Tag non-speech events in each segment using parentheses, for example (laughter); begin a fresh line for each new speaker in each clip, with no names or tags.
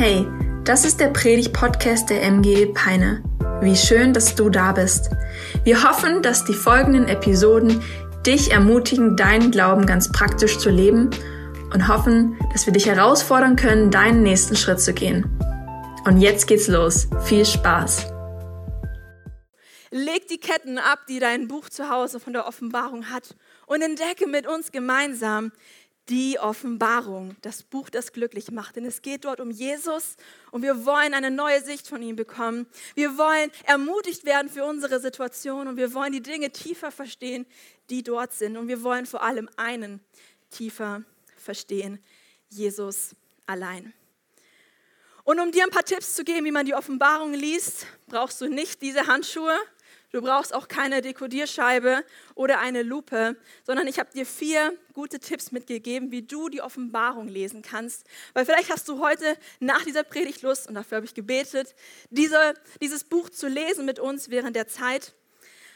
Hey, das ist der Predig-Podcast der MG Peine. Wie schön, dass du da bist. Wir hoffen, dass die folgenden Episoden dich ermutigen, deinen Glauben ganz praktisch zu leben und hoffen, dass wir dich herausfordern können, deinen nächsten Schritt zu gehen. Und jetzt geht's los. Viel Spaß!
Leg die Ketten ab, die dein Buch zu Hause von der Offenbarung hat und entdecke mit uns gemeinsam die Offenbarung, das Buch, das glücklich macht. Denn es geht dort um Jesus und wir wollen eine neue Sicht von ihm bekommen. Wir wollen ermutigt werden für unsere Situation und wir wollen die Dinge tiefer verstehen, die dort sind. Und wir wollen vor allem einen tiefer verstehen, Jesus allein. Und um dir ein paar Tipps zu geben, wie man die Offenbarung liest, brauchst du nicht diese Handschuhe, Du brauchst auch keine Dekodierscheibe oder eine Lupe, sondern ich habe dir vier gute Tipps mitgegeben, wie du die Offenbarung lesen kannst. Weil vielleicht hast du heute nach dieser Predigt Lust, und dafür habe ich gebetet, diese, dieses Buch zu lesen mit uns während der Zeit.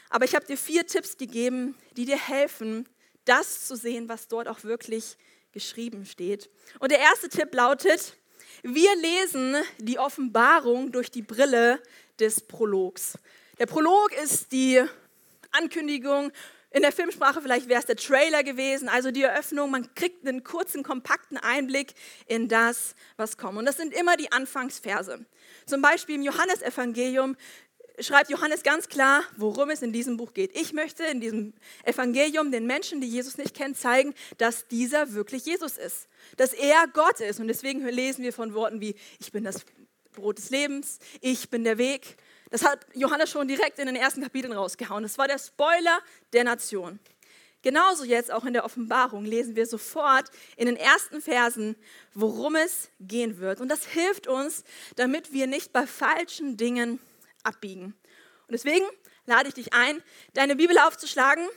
Aber ich habe dir vier Tipps gegeben, die dir helfen, das zu sehen, was dort auch wirklich geschrieben steht. Und der erste Tipp lautet, wir lesen die Offenbarung durch die Brille des Prologs. Der Prolog ist die Ankündigung. In der Filmsprache vielleicht wäre es der Trailer gewesen, also die Eröffnung. Man kriegt einen kurzen, kompakten Einblick in das, was kommt. Und das sind immer die Anfangsverse. Zum Beispiel im Johannesevangelium schreibt Johannes ganz klar, worum es in diesem Buch geht. Ich möchte in diesem Evangelium den Menschen, die Jesus nicht kennen, zeigen, dass dieser wirklich Jesus ist, dass er Gott ist. Und deswegen lesen wir von Worten wie, ich bin das Brot des Lebens, ich bin der Weg, das hat Johannes schon direkt in den ersten Kapiteln rausgehauen. Das war der Spoiler der Nation. Genauso jetzt auch in der Offenbarung lesen wir sofort in den ersten Versen, worum es gehen wird. Und das hilft uns, damit wir nicht bei falschen Dingen abbiegen. Und deswegen lade ich dich ein, deine Bibel aufzuschlagen,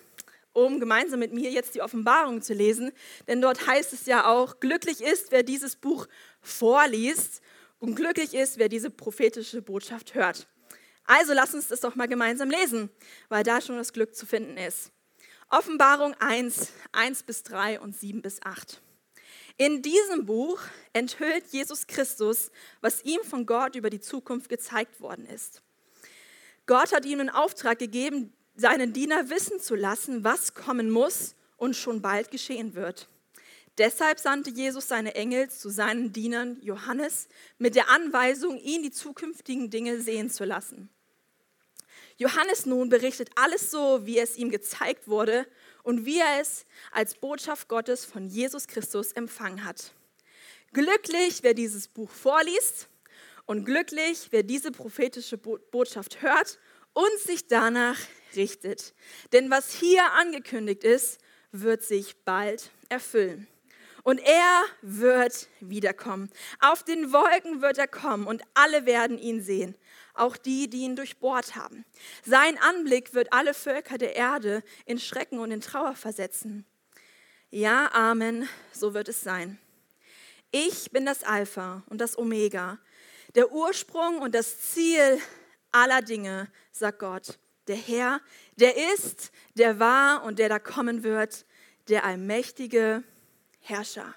um gemeinsam mit mir jetzt die Offenbarung zu lesen. Denn dort heißt es ja auch, glücklich ist, wer dieses Buch vorliest und glücklich ist, wer diese prophetische Botschaft hört. Also lass uns das doch mal gemeinsam lesen, weil da schon das Glück zu finden ist. Offenbarung 1, 1 bis 3 und 7 bis 8. In diesem Buch enthüllt Jesus Christus, was ihm von Gott über die Zukunft gezeigt worden ist. Gott hat ihm einen Auftrag gegeben, seinen Diener wissen zu lassen, was kommen muss und schon bald geschehen wird. Deshalb sandte Jesus seine Engel zu seinen Dienern Johannes mit der Anweisung, ihn die zukünftigen Dinge sehen zu lassen. Johannes nun berichtet alles so, wie es ihm gezeigt wurde und wie er es als Botschaft Gottes von Jesus Christus empfangen hat. Glücklich, wer dieses Buch vorliest und glücklich, wer diese prophetische Botschaft hört und sich danach richtet. Denn was hier angekündigt ist, wird sich bald erfüllen. Und er wird wiederkommen. Auf den Wolken wird er kommen und alle werden ihn sehen auch die, die ihn durchbohrt haben. Sein Anblick wird alle Völker der Erde in Schrecken und in Trauer versetzen. Ja, Amen, so wird es sein. Ich bin das Alpha und das Omega, der Ursprung und das Ziel aller Dinge, sagt Gott. Der Herr, der ist, der war und der da kommen wird, der allmächtige Herrscher.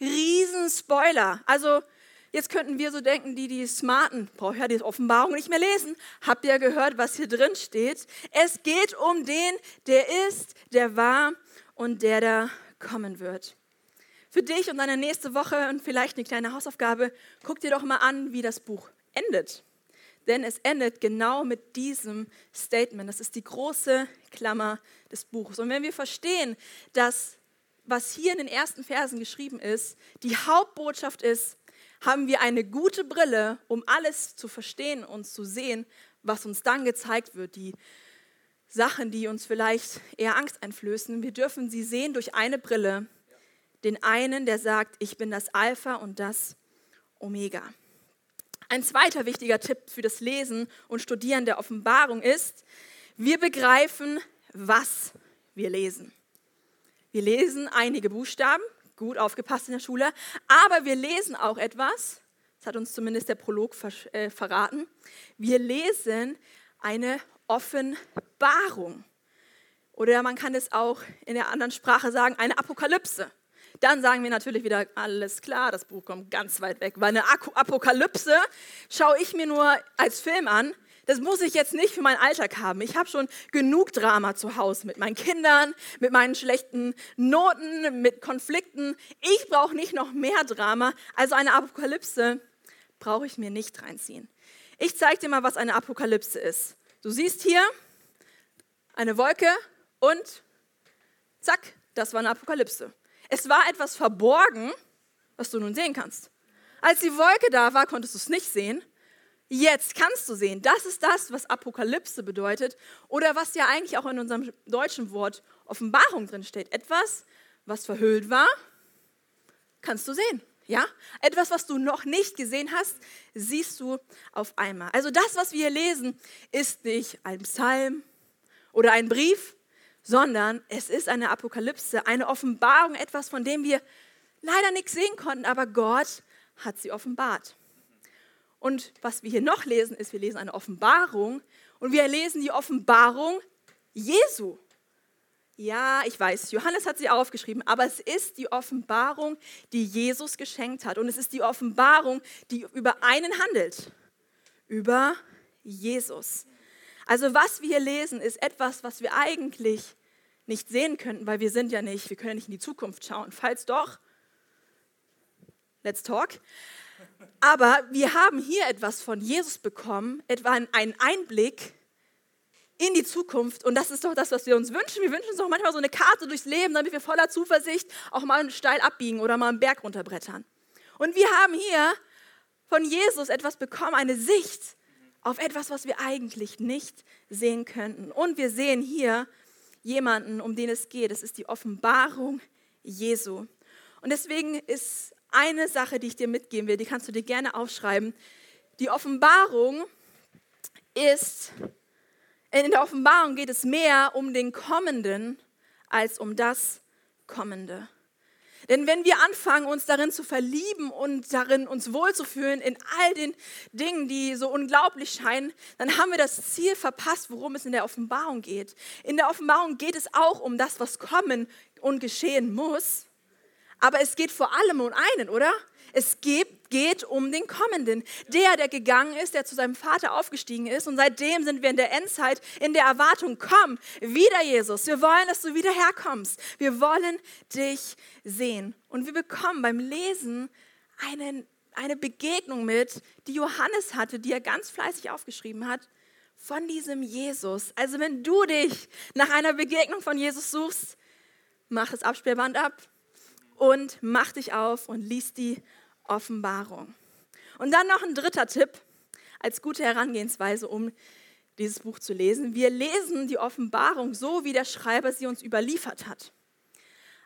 Riesenspoiler. Also Jetzt könnten wir so denken, die, die Smarten, brauche ja die Offenbarung nicht mehr lesen. Habt ihr gehört, was hier drin steht? Es geht um den, der ist, der war und der da kommen wird. Für dich und deine nächste Woche und vielleicht eine kleine Hausaufgabe, guck dir doch mal an, wie das Buch endet. Denn es endet genau mit diesem Statement. Das ist die große Klammer des Buches. Und wenn wir verstehen, dass was hier in den ersten Versen geschrieben ist, die Hauptbotschaft ist, haben wir eine gute Brille, um alles zu verstehen und zu sehen, was uns dann gezeigt wird, die Sachen, die uns vielleicht eher Angst einflößen. Wir dürfen sie sehen durch eine Brille, den einen, der sagt, ich bin das Alpha und das Omega. Ein zweiter wichtiger Tipp für das Lesen und Studieren der Offenbarung ist, wir begreifen, was wir lesen. Wir lesen einige Buchstaben, gut aufgepasst in der Schule. Aber wir lesen auch etwas, das hat uns zumindest der Prolog äh, verraten. Wir lesen eine Offenbarung. Oder man kann es auch in der anderen Sprache sagen, eine Apokalypse. dann sagen wir natürlich wieder, alles klar, das Buch kommt ganz weit weg, weil eine Apokalypse schaue ich mir nur als Film an. Das muss ich jetzt nicht für meinen Alltag haben. Ich habe schon genug Drama zu Hause mit meinen Kindern, mit meinen schlechten Noten, mit Konflikten. Ich brauche nicht noch mehr Drama. Also eine Apokalypse brauche ich mir nicht reinziehen. Ich zeige dir mal, was eine Apokalypse ist. Du siehst hier eine Wolke und zack, das war eine Apokalypse. Es war etwas verborgen, was du nun sehen kannst. Als die Wolke da war, konntest du es nicht sehen. Jetzt kannst du sehen. Das ist das, was Apokalypse bedeutet oder was ja eigentlich auch in unserem deutschen Wort Offenbarung drin steht. Etwas, was verhüllt war, kannst du sehen. Ja? Etwas, was du noch nicht gesehen hast, siehst du auf einmal. Also das, was wir hier lesen, ist nicht ein Psalm oder ein Brief, sondern es ist eine Apokalypse, eine Offenbarung, etwas, von dem wir leider nichts sehen konnten, aber Gott hat sie offenbart. Und was wir hier noch lesen, ist, wir lesen eine Offenbarung und wir lesen die Offenbarung Jesu. Ja, ich weiß, Johannes hat sie aufgeschrieben, aber es ist die Offenbarung, die Jesus geschenkt hat. Und es ist die Offenbarung, die über einen handelt, über Jesus. Also was wir hier lesen, ist etwas, was wir eigentlich nicht sehen könnten, weil wir sind ja nicht, wir können nicht in die Zukunft schauen. Falls doch, let's talk. Aber wir haben hier etwas von Jesus bekommen, etwa einen Einblick in die Zukunft. Und das ist doch das, was wir uns wünschen. Wir wünschen uns doch manchmal so eine Karte durchs Leben, damit wir voller Zuversicht auch mal steil abbiegen oder mal einen Berg runterbrettern. Und wir haben hier von Jesus etwas bekommen, eine Sicht auf etwas, was wir eigentlich nicht sehen könnten. Und wir sehen hier jemanden, um den es geht. Es ist die Offenbarung Jesu. Und deswegen ist eine Sache, die ich dir mitgeben will, die kannst du dir gerne aufschreiben. Die Offenbarung ist, in der Offenbarung geht es mehr um den Kommenden als um das Kommende. Denn wenn wir anfangen, uns darin zu verlieben und darin uns wohlzufühlen in all den Dingen, die so unglaublich scheinen, dann haben wir das Ziel verpasst, worum es in der Offenbarung geht. In der Offenbarung geht es auch um das, was kommen und geschehen muss. Aber es geht vor allem um einen, oder? Es geht, geht um den Kommenden. Der, der gegangen ist, der zu seinem Vater aufgestiegen ist. Und seitdem sind wir in der Endzeit in der Erwartung, komm, wieder Jesus. Wir wollen, dass du wieder herkommst. Wir wollen dich sehen. Und wir bekommen beim Lesen einen, eine Begegnung mit, die Johannes hatte, die er ganz fleißig aufgeschrieben hat, von diesem Jesus. Also wenn du dich nach einer Begegnung von Jesus suchst, mach das Absperrband ab und mach dich auf und lies die Offenbarung. Und dann noch ein dritter Tipp als gute Herangehensweise, um dieses Buch zu lesen. Wir lesen die Offenbarung so, wie der Schreiber sie uns überliefert hat.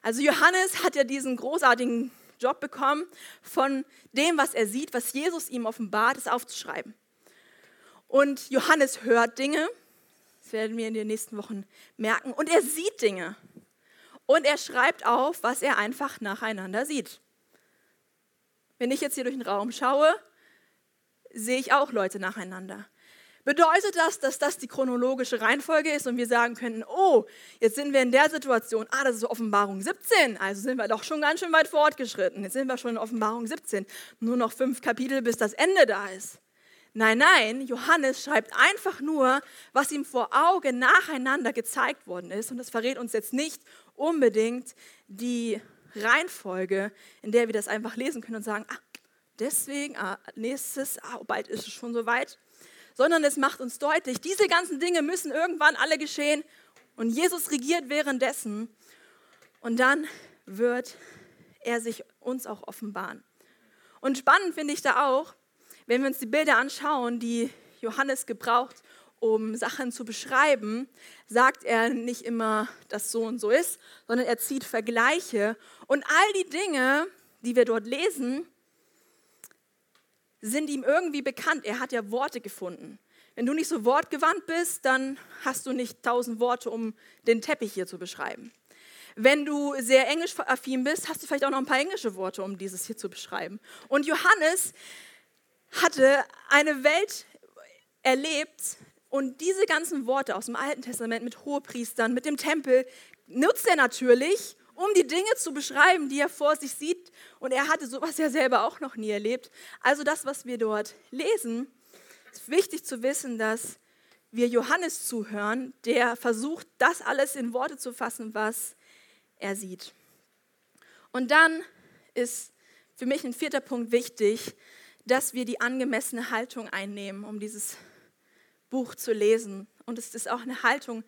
Also Johannes hat ja diesen großartigen Job bekommen, von dem, was er sieht, was Jesus ihm offenbart, es aufzuschreiben. Und Johannes hört Dinge, das werden wir in den nächsten Wochen merken, und er sieht Dinge. Und er schreibt auf, was er einfach nacheinander sieht. Wenn ich jetzt hier durch den Raum schaue, sehe ich auch Leute nacheinander. Bedeutet das, dass das die chronologische Reihenfolge ist und wir sagen könnten, oh, jetzt sind wir in der Situation, ah, das ist Offenbarung 17, also sind wir doch schon ganz schön weit fortgeschritten. Jetzt sind wir schon in Offenbarung 17, nur noch fünf Kapitel, bis das Ende da ist. Nein, nein, Johannes schreibt einfach nur, was ihm vor Augen nacheinander gezeigt worden ist und das verrät uns jetzt nicht unbedingt die Reihenfolge, in der wir das einfach lesen können und sagen, ah, deswegen, ah, nächstes, ah, bald ist es schon soweit. Sondern es macht uns deutlich, diese ganzen Dinge müssen irgendwann alle geschehen und Jesus regiert währenddessen. Und dann wird er sich uns auch offenbaren. Und spannend finde ich da auch, wenn wir uns die Bilder anschauen, die Johannes gebraucht, um Sachen zu beschreiben, sagt er nicht immer, dass so und so ist, sondern er zieht Vergleiche. Und all die Dinge, die wir dort lesen, sind ihm irgendwie bekannt. Er hat ja Worte gefunden. Wenn du nicht so wortgewandt bist, dann hast du nicht tausend Worte, um den Teppich hier zu beschreiben. Wenn du sehr englisch-affin bist, hast du vielleicht auch noch ein paar englische Worte, um dieses hier zu beschreiben. Und Johannes hatte eine Welt erlebt, und diese ganzen Worte aus dem Alten Testament mit Hohepriestern, mit dem Tempel, nutzt er natürlich, um die Dinge zu beschreiben, die er vor sich sieht. Und er hatte sowas ja selber auch noch nie erlebt. Also das, was wir dort lesen, ist wichtig zu wissen, dass wir Johannes zuhören, der versucht, das alles in Worte zu fassen, was er sieht. Und dann ist für mich ein vierter Punkt wichtig, dass wir die angemessene Haltung einnehmen, um dieses Buch zu lesen. Und es ist auch eine Haltung,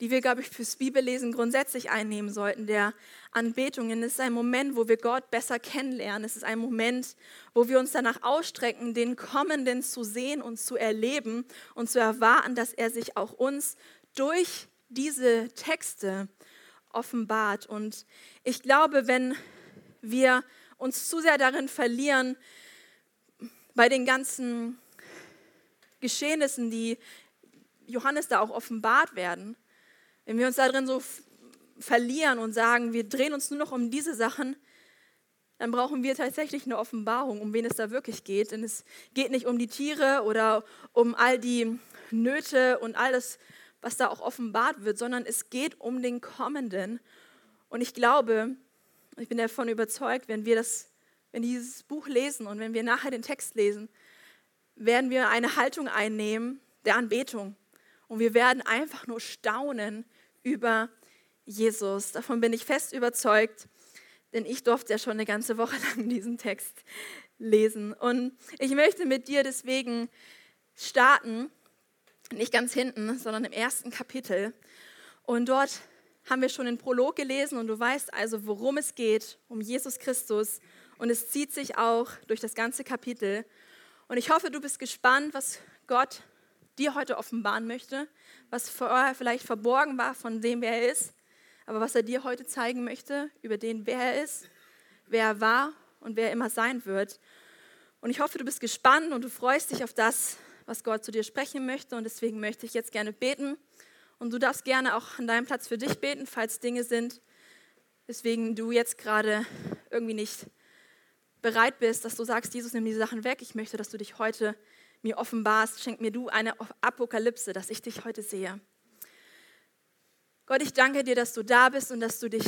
die wir, glaube ich, fürs Bibellesen grundsätzlich einnehmen sollten, der Anbetung. es ist ein Moment, wo wir Gott besser kennenlernen. Es ist ein Moment, wo wir uns danach ausstrecken, den Kommenden zu sehen und zu erleben und zu erwarten, dass er sich auch uns durch diese Texte offenbart. Und ich glaube, wenn wir uns zu sehr darin verlieren, bei den ganzen Geschehnissen, die Johannes da auch offenbart werden, wenn wir uns darin so verlieren und sagen, wir drehen uns nur noch um diese Sachen, dann brauchen wir tatsächlich eine Offenbarung, um wen es da wirklich geht. Denn es geht nicht um die Tiere oder um all die Nöte und alles, was da auch offenbart wird, sondern es geht um den Kommenden. Und ich glaube, ich bin davon überzeugt, wenn wir das, wenn dieses Buch lesen und wenn wir nachher den Text lesen, werden wir eine Haltung einnehmen der Anbetung. Und wir werden einfach nur staunen über Jesus. Davon bin ich fest überzeugt, denn ich durfte ja schon eine ganze Woche (laughs) lang diesen Text lesen. Und ich möchte mit dir deswegen starten, nicht ganz hinten, sondern im ersten Kapitel. Und dort haben wir schon den Prolog gelesen und du weißt also, worum es geht, um Jesus Christus. Und es zieht sich auch durch das ganze Kapitel. Und ich hoffe, du bist gespannt, was Gott dir heute offenbaren möchte, was vorher vielleicht verborgen war von dem, wer er ist, aber was er dir heute zeigen möchte, über den, wer er ist, wer er war und wer er immer sein wird. Und ich hoffe, du bist gespannt und du freust dich auf das, was Gott zu dir sprechen möchte. Und deswegen möchte ich jetzt gerne beten. Und du darfst gerne auch an deinem Platz für dich beten, falls Dinge sind, weswegen du jetzt gerade irgendwie nicht bereit bist, dass du sagst, Jesus, nimm diese Sachen weg. Ich möchte, dass du dich heute mir offenbarst, schenk mir du eine Apokalypse, dass ich dich heute sehe. Gott, ich danke dir, dass du da bist und dass du dich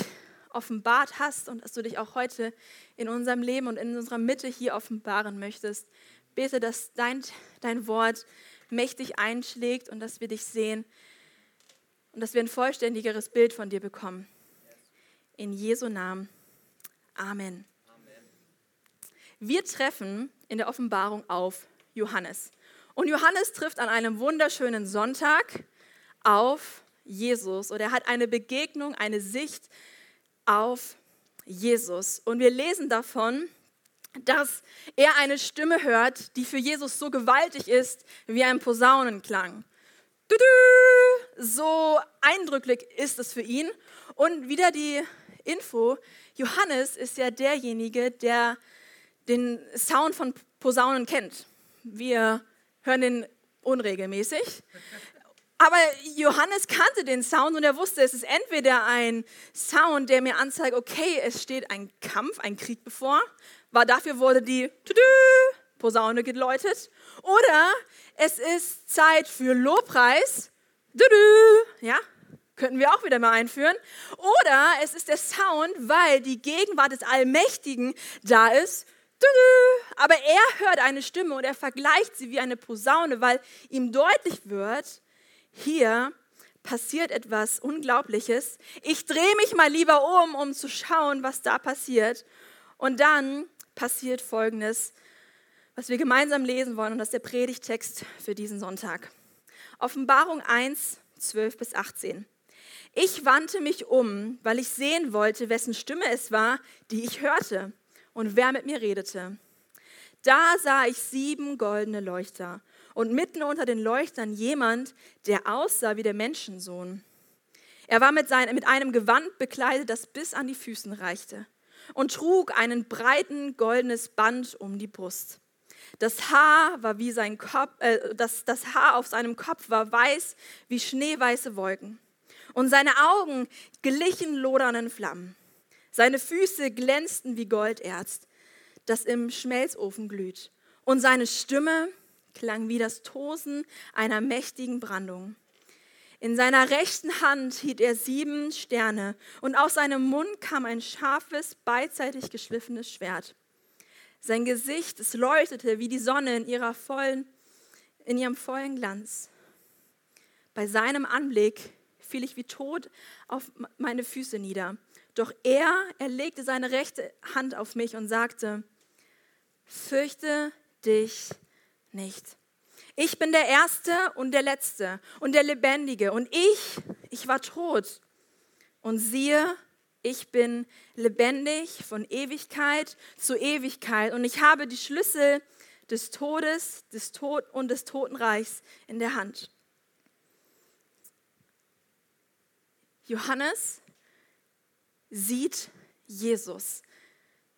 offenbart hast und dass du dich auch heute in unserem Leben und in unserer Mitte hier offenbaren möchtest. Bete, dass dein, dein Wort mächtig einschlägt und dass wir dich sehen und dass wir ein vollständigeres Bild von dir bekommen. In Jesu Namen. Amen. Wir treffen in der Offenbarung auf Johannes. Und Johannes trifft an einem wunderschönen Sonntag auf Jesus und er hat eine Begegnung, eine Sicht auf Jesus. Und wir lesen davon, dass er eine Stimme hört, die für Jesus so gewaltig ist wie ein Posaunenklang. So eindrücklich ist es für ihn. Und wieder die Info, Johannes ist ja derjenige, der den Sound von Posaunen kennt. Wir hören den unregelmäßig. Aber Johannes kannte den Sound und er wusste, es ist entweder ein Sound, der mir anzeigt, okay, es steht ein Kampf, ein Krieg bevor, war dafür wurde die Posaune geläutet, oder es ist Zeit für Lobpreis, ja, könnten wir auch wieder mal einführen, oder es ist der Sound, weil die Gegenwart des Allmächtigen da ist, aber er hört eine Stimme und er vergleicht sie wie eine Posaune, weil ihm deutlich wird, hier passiert etwas Unglaubliches. Ich drehe mich mal lieber um, um zu schauen, was da passiert. Und dann passiert Folgendes, was wir gemeinsam lesen wollen, und das ist der Predigtext für diesen Sonntag. Offenbarung 1, 12 bis 18. Ich wandte mich um, weil ich sehen wollte, wessen Stimme es war, die ich hörte und wer mit mir redete. Da sah ich sieben goldene Leuchter und mitten unter den Leuchtern jemand, der aussah wie der Menschensohn. Er war mit, sein, mit einem Gewand bekleidet, das bis an die Füßen reichte und trug einen breiten goldenes Band um die Brust. Das Haar war wie sein Kopf, äh, das, das Haar auf seinem Kopf war weiß wie schneeweiße Wolken und seine Augen glichen lodernden Flammen. Seine Füße glänzten wie Golderz, das im Schmelzofen glüht. Und seine Stimme klang wie das Tosen einer mächtigen Brandung. In seiner rechten Hand hielt er sieben Sterne und aus seinem Mund kam ein scharfes, beidseitig geschliffenes Schwert. Sein Gesicht, es leuchtete wie die Sonne in, ihrer vollen, in ihrem vollen Glanz. Bei seinem Anblick fiel ich wie tot auf meine Füße nieder. Doch er, er legte seine rechte Hand auf mich und sagte, fürchte dich nicht. Ich bin der Erste und der Letzte und der Lebendige. Und ich, ich war tot. Und siehe, ich bin lebendig von Ewigkeit zu Ewigkeit. Und ich habe die Schlüssel des Todes des Tod und des Totenreichs in der Hand. Johannes sieht Jesus,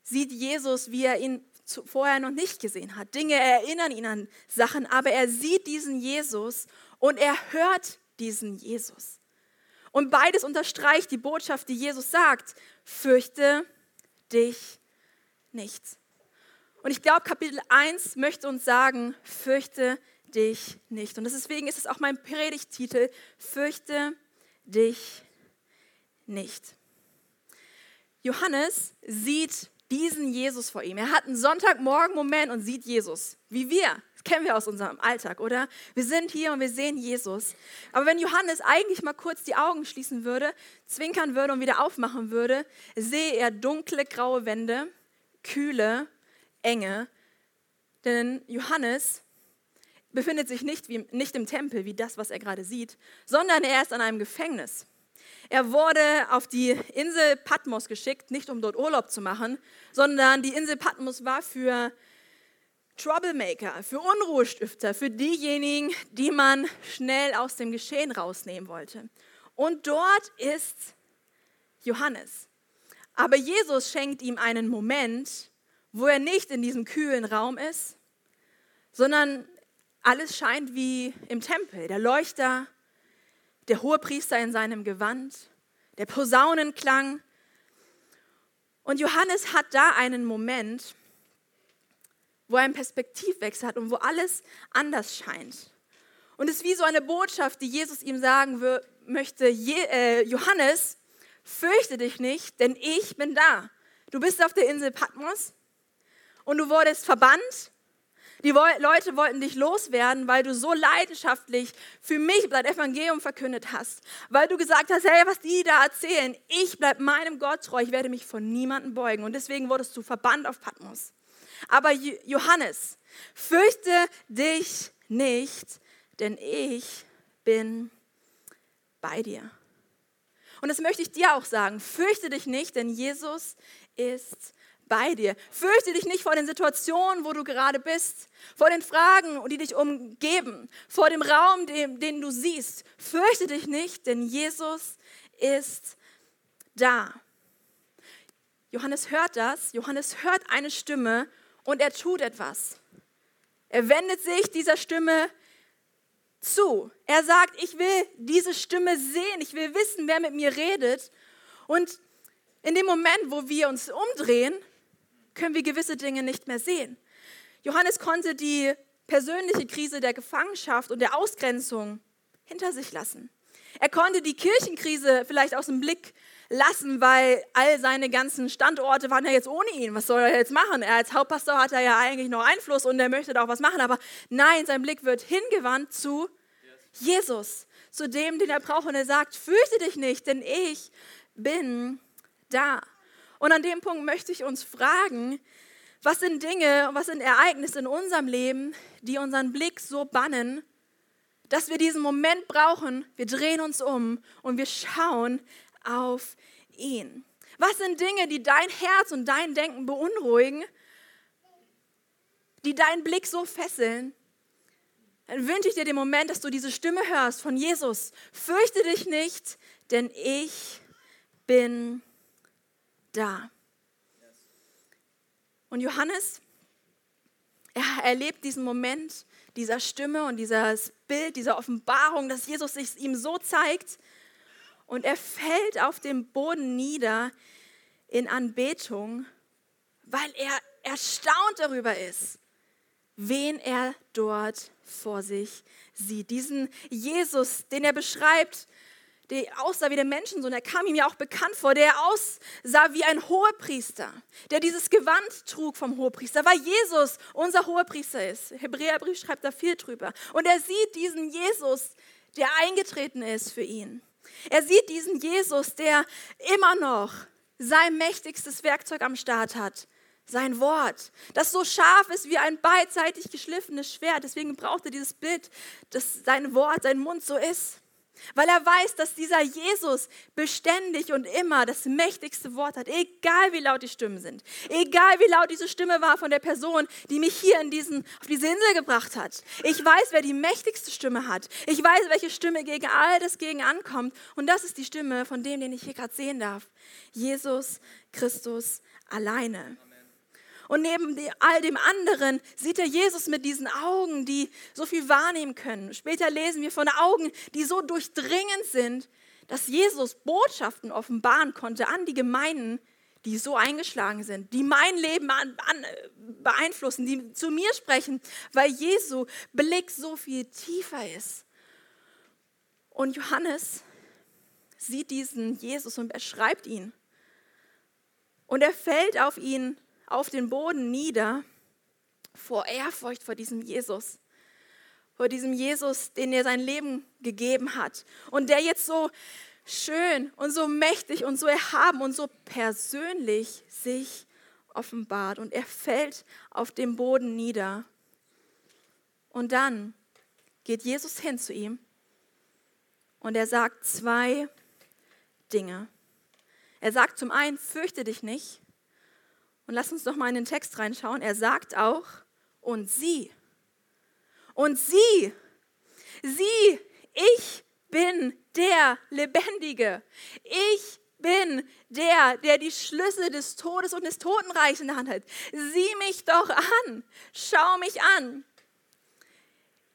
sieht Jesus, wie er ihn vorher noch nicht gesehen hat. Dinge erinnern ihn an Sachen, aber er sieht diesen Jesus und er hört diesen Jesus. Und beides unterstreicht die Botschaft, die Jesus sagt, fürchte dich nicht. Und ich glaube, Kapitel 1 möchte uns sagen, fürchte dich nicht. Und deswegen ist es auch mein Predigtitel, fürchte dich nicht. Johannes sieht diesen Jesus vor ihm. Er hat einen Sonntagmorgen-Moment und sieht Jesus, wie wir. Das kennen wir aus unserem Alltag, oder? Wir sind hier und wir sehen Jesus. Aber wenn Johannes eigentlich mal kurz die Augen schließen würde, zwinkern würde und wieder aufmachen würde, sehe er dunkle, graue Wände, kühle, enge. Denn Johannes befindet sich nicht, wie, nicht im Tempel, wie das, was er gerade sieht, sondern er ist an einem Gefängnis. Er wurde auf die Insel Patmos geschickt, nicht um dort Urlaub zu machen, sondern die Insel Patmos war für Troublemaker, für Unruhestifter, für diejenigen, die man schnell aus dem Geschehen rausnehmen wollte. Und dort ist Johannes. Aber Jesus schenkt ihm einen Moment, wo er nicht in diesem kühlen Raum ist, sondern alles scheint wie im Tempel. Der Leuchter, der Hohepriester in seinem Gewand, der Posaunenklang. Und Johannes hat da einen Moment, wo er einen Perspektivwechsel hat und wo alles anders scheint. Und es ist wie so eine Botschaft, die Jesus ihm sagen möchte, äh, Johannes, fürchte dich nicht, denn ich bin da. Du bist auf der Insel Patmos und du wurdest verbannt die Leute wollten dich loswerden, weil du so leidenschaftlich für mich das Evangelium verkündet hast. Weil du gesagt hast, hey, was die da erzählen, ich bleibe meinem Gott treu, ich werde mich von niemandem beugen. Und deswegen wurdest du verbannt auf Patmos. Aber Johannes, fürchte dich nicht, denn ich bin bei dir. Und das möchte ich dir auch sagen. Fürchte dich nicht, denn Jesus ist bei dir. Fürchte dich nicht vor den Situationen, wo du gerade bist, vor den Fragen, die dich umgeben, vor dem Raum, den, den du siehst. Fürchte dich nicht, denn Jesus ist da. Johannes hört das, Johannes hört eine Stimme und er tut etwas. Er wendet sich dieser Stimme zu. Er sagt, ich will diese Stimme sehen, ich will wissen, wer mit mir redet. Und in dem Moment, wo wir uns umdrehen, können wir gewisse Dinge nicht mehr sehen. Johannes konnte die persönliche Krise der Gefangenschaft und der Ausgrenzung hinter sich lassen. Er konnte die Kirchenkrise vielleicht aus dem Blick lassen, weil all seine ganzen Standorte waren ja jetzt ohne ihn. Was soll er jetzt machen? Er als Hauptpastor hat er ja eigentlich noch Einfluss und er möchte da auch was machen. Aber nein, sein Blick wird hingewandt zu Jesus, zu dem, den er braucht. Und er sagt, fürchte dich nicht, denn ich bin da. Und an dem Punkt möchte ich uns fragen, was sind Dinge, was sind Ereignisse in unserem Leben, die unseren Blick so bannen, dass wir diesen Moment brauchen, wir drehen uns um und wir schauen auf ihn. Was sind Dinge, die dein Herz und dein Denken beunruhigen, die deinen Blick so fesseln? Dann wünsche ich dir den Moment, dass du diese Stimme hörst von Jesus. Fürchte dich nicht, denn ich bin da. Und Johannes, er erlebt diesen Moment dieser Stimme und dieses Bild, dieser Offenbarung, dass Jesus sich ihm so zeigt. Und er fällt auf den Boden nieder in Anbetung, weil er erstaunt darüber ist, wen er dort vor sich sieht. Diesen Jesus, den er beschreibt, der aussah wie der Menschensohn, der kam ihm ja auch bekannt vor, der aussah wie ein Hohepriester, der dieses Gewand trug vom Hohepriester, weil Jesus unser Hohepriester ist. Hebräerbrief schreibt da viel drüber. Und er sieht diesen Jesus, der eingetreten ist für ihn. Er sieht diesen Jesus, der immer noch sein mächtigstes Werkzeug am Start hat, sein Wort, das so scharf ist wie ein beidseitig geschliffenes Schwert. Deswegen braucht er dieses Bild, dass sein Wort, sein Mund so ist. Weil er weiß, dass dieser Jesus beständig und immer das mächtigste Wort hat, egal wie laut die Stimmen sind. Egal wie laut diese Stimme war von der Person, die mich hier in diesen, auf diese Insel gebracht hat. Ich weiß, wer die mächtigste Stimme hat. Ich weiß, welche Stimme gegen all das gegen ankommt. Und das ist die Stimme von dem, den ich hier gerade sehen darf. Jesus Christus alleine. Und neben all dem anderen sieht er Jesus mit diesen Augen, die so viel wahrnehmen können. Später lesen wir von Augen, die so durchdringend sind, dass Jesus Botschaften offenbaren konnte an die Gemeinden, die so eingeschlagen sind, die mein Leben an, an, beeinflussen, die zu mir sprechen, weil Jesu Blick so viel tiefer ist. Und Johannes sieht diesen Jesus und beschreibt ihn. Und er fällt auf ihn auf den Boden nieder vor Ehrfurcht vor diesem Jesus. Vor diesem Jesus, den er sein Leben gegeben hat und der jetzt so schön und so mächtig und so erhaben und so persönlich sich offenbart. Und er fällt auf den Boden nieder. Und dann geht Jesus hin zu ihm und er sagt zwei Dinge. Er sagt zum einen, fürchte dich nicht. Und lass uns doch mal in den Text reinschauen. Er sagt auch, und sie. Und sie, sie, ich bin der Lebendige. Ich bin der, der die Schlüssel des Todes und des Totenreichs in der Hand hat. Sieh mich doch an. Schau mich an.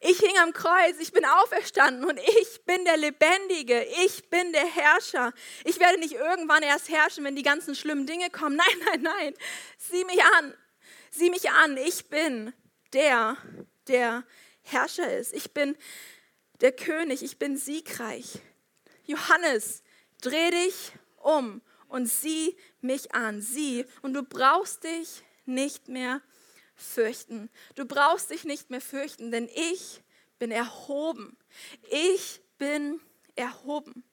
Ich hing am Kreuz, ich bin auferstanden und ich bin der Lebendige, ich bin der Herrscher. Ich werde nicht irgendwann erst herrschen, wenn die ganzen schlimmen Dinge kommen. (laughs) Nein, nein, nein. Sieh mich an. Sieh mich an. Ich bin der, der Herrscher ist. Ich bin der König. Ich bin siegreich. Johannes, dreh dich um und sieh mich an. Sieh. Und du brauchst dich nicht mehr fürchten. Du brauchst dich nicht mehr fürchten, denn ich bin erhoben. Ich bin erhoben.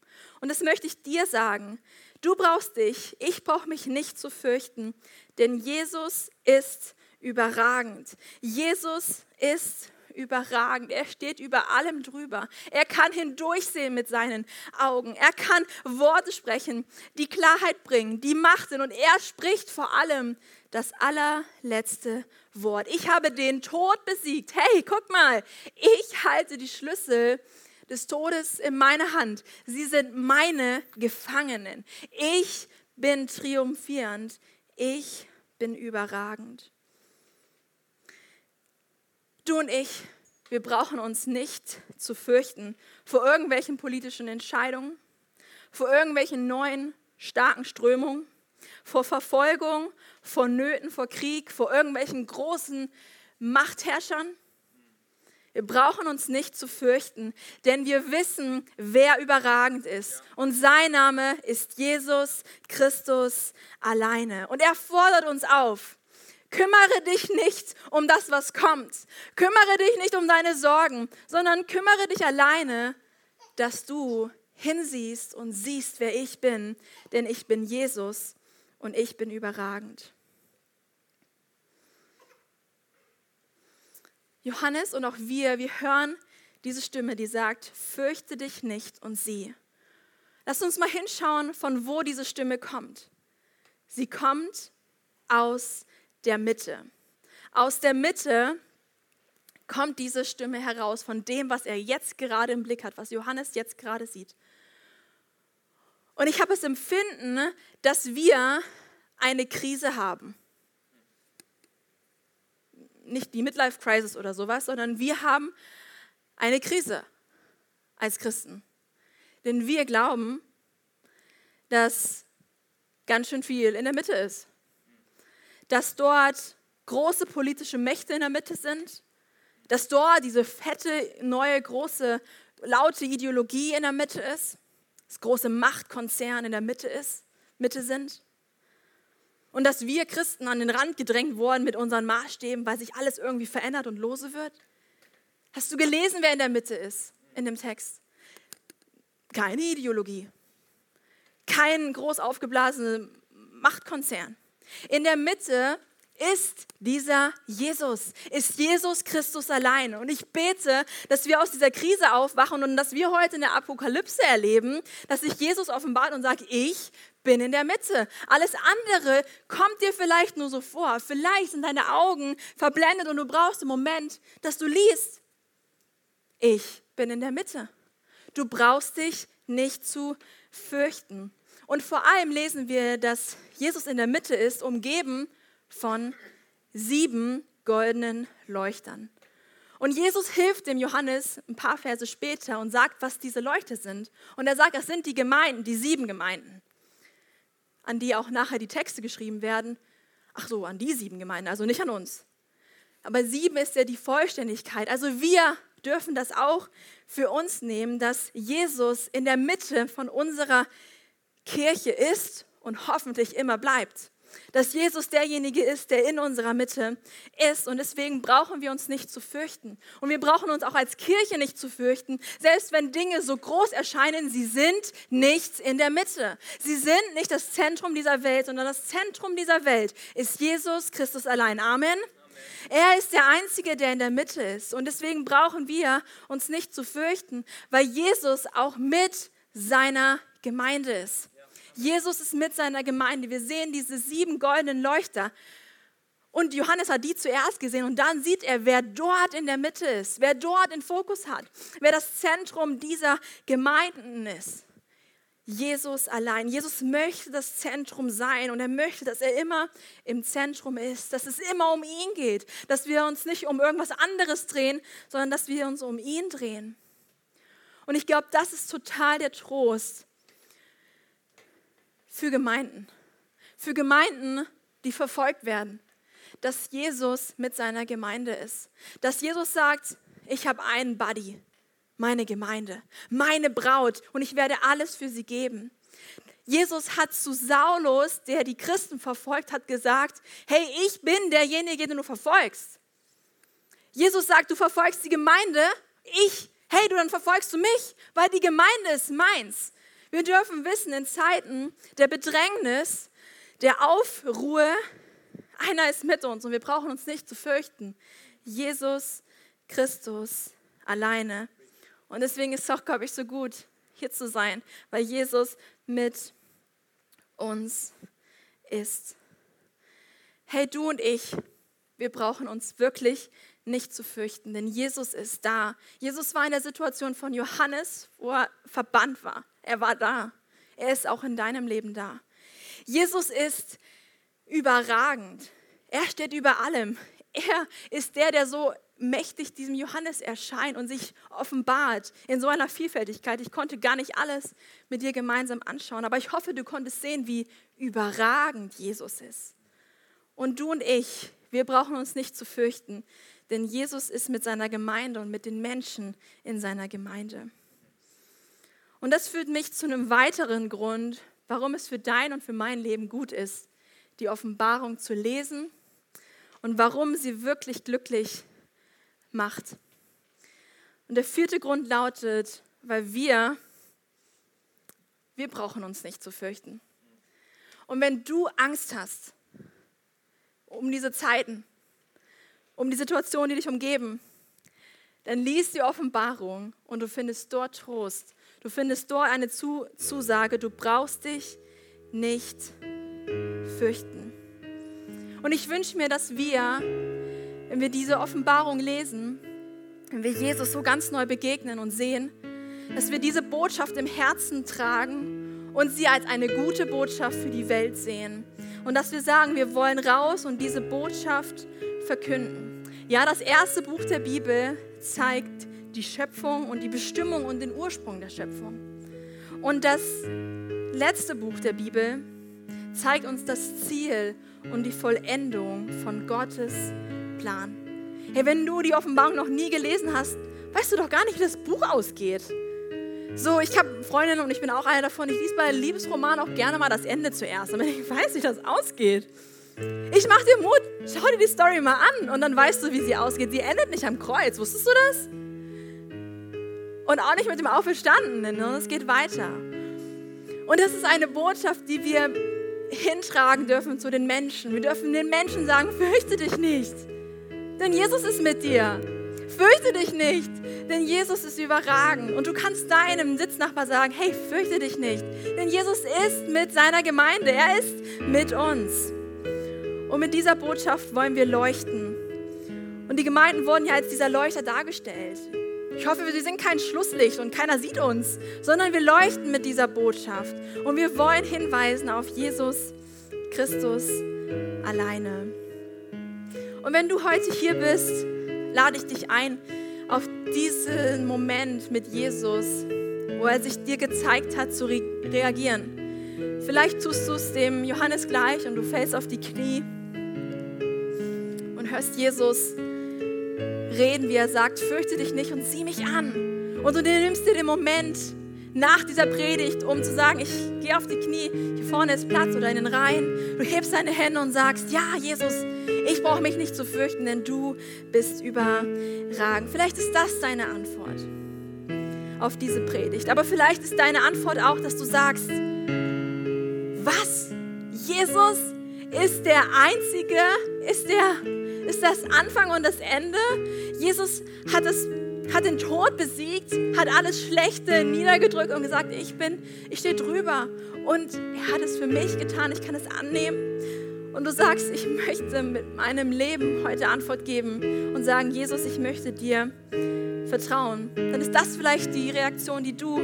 Und das möchte ich dir sagen. Du brauchst dich, ich brauche mich nicht zu fürchten, denn Jesus ist überragend. Jesus ist überragend. Er steht über allem drüber. Er kann hindurchsehen mit seinen Augen. Er kann Worte sprechen, die Klarheit bringen, die Macht sind. Und er spricht vor allem das allerletzte Wort. Ich habe den Tod besiegt. Hey, guck mal, ich halte die Schlüssel des Todes in meiner Hand. Sie sind meine Gefangenen. Ich bin triumphierend. Ich bin überragend. Du und ich, wir brauchen uns nicht zu fürchten vor irgendwelchen politischen Entscheidungen, vor irgendwelchen neuen starken Strömungen, vor Verfolgung, vor Nöten, vor Krieg, vor irgendwelchen großen Machtherrschern. Wir brauchen uns nicht zu fürchten, denn wir wissen, wer überragend ist. Und sein Name ist Jesus Christus alleine. Und er fordert uns auf, Kümmere dich nicht um das, was kommt. Kümmere dich nicht um deine Sorgen, sondern kümmere dich alleine, dass du hinsiehst und siehst, wer ich bin. Denn ich bin Jesus und ich bin überragend. Johannes und auch wir, wir hören diese Stimme, die sagt, fürchte dich nicht und sieh. Lass uns mal hinschauen, von wo diese Stimme kommt. Sie kommt aus der Mitte. Aus der Mitte kommt diese Stimme heraus von dem, was er jetzt gerade im Blick hat, was Johannes jetzt gerade sieht. Und ich habe das Empfinden, dass wir eine Krise haben. Nicht die Midlife Crisis oder sowas, sondern wir haben eine Krise als Christen. Denn wir glauben, dass ganz schön viel in der Mitte ist dass dort große politische Mächte in der Mitte sind, dass dort diese fette, neue, große, laute Ideologie in der Mitte ist, das große Machtkonzern in der Mitte ist, Mitte sind. Und dass wir Christen an den Rand gedrängt wurden mit unseren Maßstäben, weil sich alles irgendwie verändert und lose wird. Hast du gelesen, wer in der Mitte ist in dem Text? Keine Ideologie. Kein groß aufgeblasener Machtkonzern. In der Mitte ist dieser Jesus, ist Jesus Christus allein. Und ich bete, dass wir aus dieser Krise aufwachen und dass wir heute in der Apokalypse erleben, dass sich Jesus offenbart und sagt, ich bin in der Mitte. Alles andere kommt dir vielleicht nur so vor. Vielleicht sind deine Augen verblendet und du brauchst einen Moment, dass du liest. Ich bin in der Mitte. Du brauchst dich nicht zu fürchten. Und vor allem lesen wir, dass Jesus in der Mitte ist, umgeben von sieben goldenen Leuchtern. Und Jesus hilft dem Johannes ein paar Verse später und sagt, was diese Leuchter sind. Und er sagt, das sind die Gemeinden, die sieben Gemeinden, an die auch nachher die Texte geschrieben werden. Ach so, an die sieben Gemeinden, also nicht an uns. Aber sieben ist ja die Vollständigkeit. Also wir dürfen das auch für uns nehmen, dass Jesus in der Mitte von unserer Kirche ist und hoffentlich immer bleibt dass Jesus derjenige ist, der in unserer Mitte ist. Und deswegen brauchen wir uns nicht zu fürchten. Und wir brauchen uns auch als Kirche nicht zu fürchten, selbst wenn Dinge so groß erscheinen, sie sind nicht in der Mitte. Sie sind nicht das Zentrum dieser Welt, sondern das Zentrum dieser Welt ist Jesus Christus allein. Amen. Er ist der Einzige, der in der Mitte ist. Und deswegen brauchen wir uns nicht zu fürchten, weil Jesus auch mit seiner Gemeinde ist. Jesus ist mit seiner Gemeinde. Wir sehen diese sieben goldenen Leuchter. Und Johannes hat die zuerst gesehen und dann sieht er, wer dort in der Mitte ist, wer dort den Fokus hat, wer das Zentrum dieser Gemeinden ist. Jesus allein. Jesus möchte das Zentrum sein und er möchte, dass er immer im Zentrum ist, dass es immer um ihn geht, dass wir uns nicht um irgendwas anderes drehen, sondern dass wir uns um ihn drehen. Und ich glaube, das ist total der Trost, für Gemeinden. Für Gemeinden, die verfolgt werden. Dass Jesus mit seiner Gemeinde ist. Dass Jesus sagt, ich habe einen Buddy, meine Gemeinde, meine Braut und ich werde alles für sie geben. Jesus hat zu Saulus, der die Christen verfolgt hat, gesagt, hey, ich bin derjenige, den du verfolgst. Jesus sagt, du verfolgst die Gemeinde, ich, hey, du dann verfolgst du mich, weil die Gemeinde ist meins. Wir dürfen wissen, in Zeiten der Bedrängnis, der Aufruhe, einer ist mit uns und wir brauchen uns nicht zu fürchten. Jesus Christus alleine. Und deswegen ist es auch, glaube ich, so gut, hier zu sein, weil Jesus mit uns ist. Hey, du und ich, wir brauchen uns wirklich nicht zu fürchten, denn Jesus ist da. Jesus war in der Situation von Johannes, wo er verbannt war. Er war da. Er ist auch in deinem Leben da. Jesus ist überragend. Er steht über allem. Er ist der, der so mächtig diesem Johannes erscheint und sich offenbart in so einer Vielfältigkeit. Ich konnte gar nicht alles mit dir gemeinsam anschauen, aber ich hoffe, du konntest sehen, wie überragend Jesus ist. Und du und ich, wir brauchen uns nicht zu fürchten, denn Jesus ist mit seiner Gemeinde und mit den Menschen in seiner Gemeinde. Und das führt mich zu einem weiteren Grund, warum es für dein und für mein Leben gut ist, die Offenbarung zu lesen und warum sie wirklich glücklich macht. Und der vierte Grund lautet, weil wir, wir brauchen uns nicht zu fürchten. Und wenn du Angst hast um diese Zeiten, um die Situationen, die dich umgeben, dann liest die Offenbarung und du findest dort Trost Du findest dort eine Zusage, du brauchst dich nicht fürchten. Und ich wünsche mir, dass wir, wenn wir diese Offenbarung lesen, wenn wir Jesus so ganz neu begegnen und sehen, dass wir diese Botschaft im Herzen tragen und sie als eine gute Botschaft für die Welt sehen. Und dass wir sagen, wir wollen raus und diese Botschaft verkünden. Ja, das erste Buch der Bibel zeigt die Schöpfung und die Bestimmung und den Ursprung der Schöpfung. Und das letzte Buch der Bibel zeigt uns das Ziel und die Vollendung von Gottes Plan. Hey, wenn du die Offenbarung noch nie gelesen hast, weißt du doch gar nicht, wie das Buch ausgeht. So, ich habe Freundinnen und ich bin auch eine davon. Ich lese bei Liebesromanen auch gerne mal das Ende zuerst, damit ich (laughs) weiß, wie das ausgeht. Ich mache dir Mut, schau dir die Story mal an und dann weißt du, wie sie ausgeht. Sie endet nicht am Kreuz, wusstest du das? Und auch nicht mit dem Auferstandenen, ne? es geht weiter. Und das ist eine Botschaft, die wir hintragen dürfen zu den Menschen. Wir dürfen den Menschen sagen, fürchte dich nicht, denn Jesus ist mit dir. Fürchte dich nicht, denn Jesus ist überragend. Und du kannst deinem Sitznachbar sagen, hey, fürchte dich nicht, denn Jesus ist mit seiner Gemeinde, er ist mit uns. Und mit dieser Botschaft wollen wir leuchten. Und die Gemeinden wurden ja als dieser Leuchter dargestellt. Ich hoffe, wir sind kein Schlusslicht und keiner sieht uns, sondern wir leuchten mit dieser Botschaft. Und wir wollen hinweisen auf Jesus Christus alleine. Und wenn du heute hier bist, lade ich dich ein auf diesen Moment mit Jesus, wo er sich dir gezeigt hat zu re reagieren. Vielleicht tust du es dem Johannes gleich und du fällst auf die Knie hörst Jesus reden, wie er sagt, fürchte dich nicht und sieh mich an. Und du nimmst dir den Moment nach dieser Predigt, um zu sagen, ich gehe auf die Knie, hier vorne ist Platz oder in den Reihen. Du hebst deine Hände und sagst, ja, Jesus, ich brauche mich nicht zu fürchten, denn du bist überragend. Vielleicht ist das deine Antwort auf diese Predigt. Aber vielleicht ist deine Antwort auch, dass du sagst, was? Jesus ist der Einzige? Ist der ist das Anfang und das Ende. Jesus hat, es, hat den Tod besiegt, hat alles Schlechte niedergedrückt und gesagt, ich bin, ich stehe drüber. Und er hat es für mich getan, ich kann es annehmen. Und du sagst, ich möchte mit meinem Leben heute Antwort geben und sagen, Jesus, ich möchte dir vertrauen. Dann ist das vielleicht die Reaktion, die du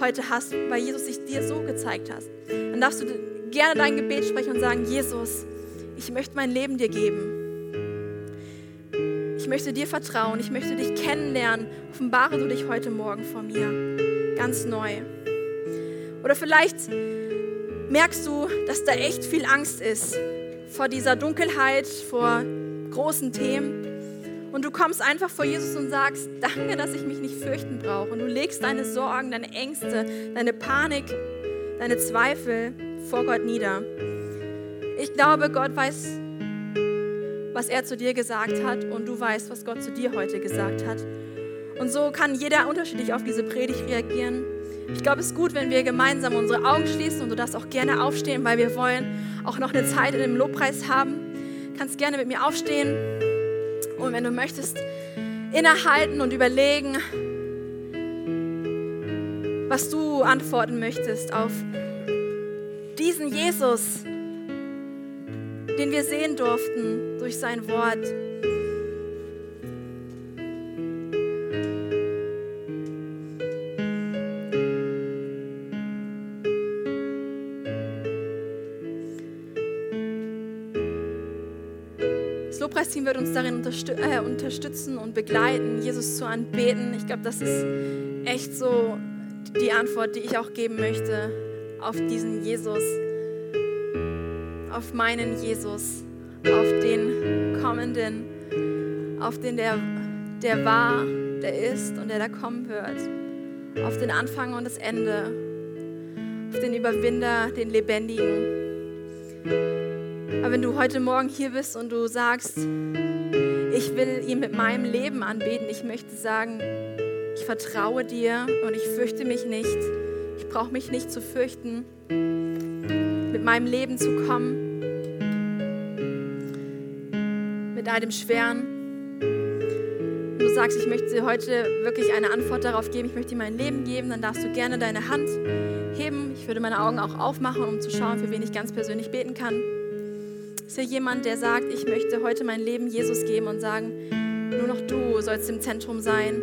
heute hast, weil Jesus sich dir so gezeigt hat. Dann darfst du gerne dein Gebet sprechen und sagen, Jesus, ich möchte mein Leben dir geben. Ich möchte dir vertrauen, ich möchte dich kennenlernen. Offenbare du dich heute Morgen vor mir ganz neu. Oder vielleicht merkst du, dass da echt viel Angst ist vor dieser Dunkelheit, vor großen Themen. Und du kommst einfach vor Jesus und sagst, danke, dass ich mich nicht fürchten brauche. Und du legst deine Sorgen, deine Ängste, deine Panik, deine Zweifel vor Gott nieder. Ich glaube, Gott weiß was er zu dir gesagt hat und du weißt, was Gott zu dir heute gesagt hat. Und so kann jeder unterschiedlich auf diese Predigt reagieren. Ich glaube, es ist gut, wenn wir gemeinsam unsere Augen schließen und du darfst auch gerne aufstehen, weil wir wollen auch noch eine Zeit in dem Lobpreis haben. Du kannst gerne mit mir aufstehen und wenn du möchtest, innehalten und überlegen, was du antworten möchtest auf diesen Jesus, den wir sehen durften durch sein Wort. Das Lobpreisteam wird uns darin äh, unterstützen und begleiten, Jesus zu anbeten. Ich glaube, das ist echt so die Antwort, die ich auch geben möchte auf diesen Jesus auf meinen Jesus, auf den kommenden, auf den, der, der war, der ist und der da kommen wird, auf den Anfang und das Ende, auf den Überwinder, den Lebendigen. Aber wenn du heute Morgen hier bist und du sagst, ich will ihn mit meinem Leben anbeten, ich möchte sagen, ich vertraue dir und ich fürchte mich nicht. Ich brauche mich nicht zu fürchten mit meinem Leben zu kommen, mit einem schweren. Du sagst, ich möchte dir heute wirklich eine Antwort darauf geben, ich möchte dir mein Leben geben, dann darfst du gerne deine Hand heben. Ich würde meine Augen auch aufmachen, um zu schauen, für wen ich ganz persönlich beten kann. Ist hier jemand, der sagt, ich möchte heute mein Leben Jesus geben und sagen, nur noch du sollst im Zentrum sein.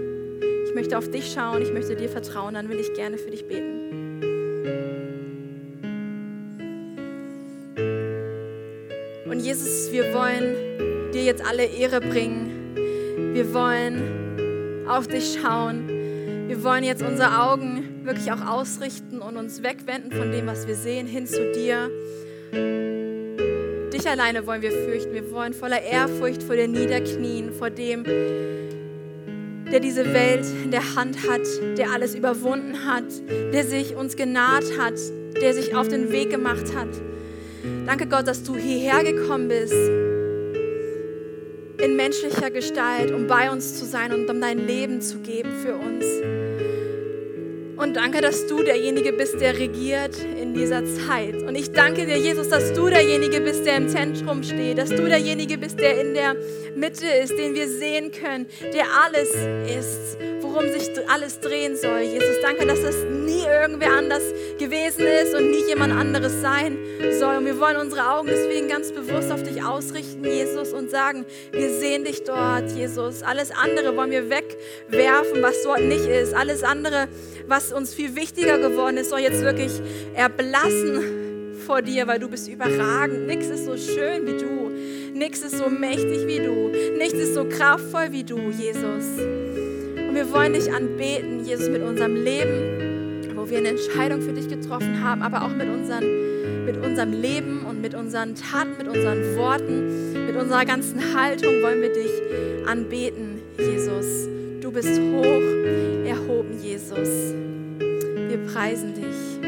Ich möchte auf dich schauen, ich möchte dir vertrauen, dann will ich gerne für dich beten. Jesus, wir wollen dir jetzt alle Ehre bringen. Wir wollen auf dich schauen. Wir wollen jetzt unsere Augen wirklich auch ausrichten und uns wegwenden von dem, was wir sehen, hin zu dir. Dich alleine wollen wir fürchten. Wir wollen voller Ehrfurcht vor dir niederknien, vor dem, der diese Welt in der Hand hat, der alles überwunden hat, der sich uns genaht hat, der sich auf den Weg gemacht hat. Danke Gott, dass du hierher gekommen bist in menschlicher Gestalt, um bei uns zu sein und um dein Leben zu geben für uns. Und danke, dass du derjenige bist, der regiert in dieser Zeit. Und ich danke dir, Jesus, dass du derjenige bist, der im Zentrum steht, dass du derjenige bist, der in der Mitte ist, den wir sehen können, der alles ist, worum sich alles drehen soll. Jesus, danke, dass das nie irgendwer anders gewesen ist und nie jemand anderes sein soll. Und wir wollen unsere Augen deswegen ganz bewusst auf dich ausrichten, Jesus, und sagen, wir sehen dich dort, Jesus. Alles andere wollen wir wegwerfen, was dort nicht ist. Alles andere, was uns viel wichtiger geworden ist, soll jetzt wirklich erblassen vor dir, weil du bist überragend. Nichts ist so schön wie du. Nichts ist so mächtig wie du. Nichts ist so kraftvoll wie du, Jesus. Und wir wollen dich anbeten, Jesus, mit unserem Leben, wo wir eine Entscheidung für dich getroffen haben, aber auch mit, unseren, mit unserem Leben und mit unseren Taten, mit unseren Worten, mit unserer ganzen Haltung wollen wir dich anbeten, Jesus. Du bist hoch erhoben, Jesus. Wir preisen dich.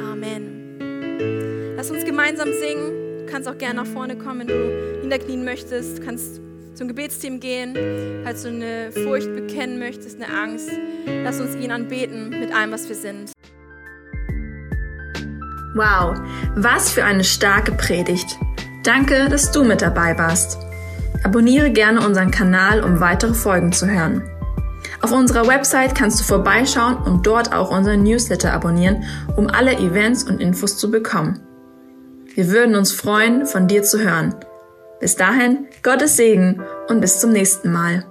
Amen. Lass uns gemeinsam singen. Du kannst auch gerne nach vorne kommen, wenn du niederknien möchtest. Du kannst zum Gebetsteam gehen, falls du eine Furcht bekennen möchtest, eine Angst. Lass uns ihn anbeten mit allem, was wir sind.
Wow, was für eine starke Predigt. Danke, dass du mit dabei warst. Abonniere gerne unseren Kanal, um weitere Folgen zu hören. Auf unserer Website kannst du vorbeischauen und dort auch unseren Newsletter abonnieren, um alle Events und Infos zu bekommen. Wir würden uns freuen, von dir zu hören. Bis dahin, Gottes Segen und bis zum nächsten Mal.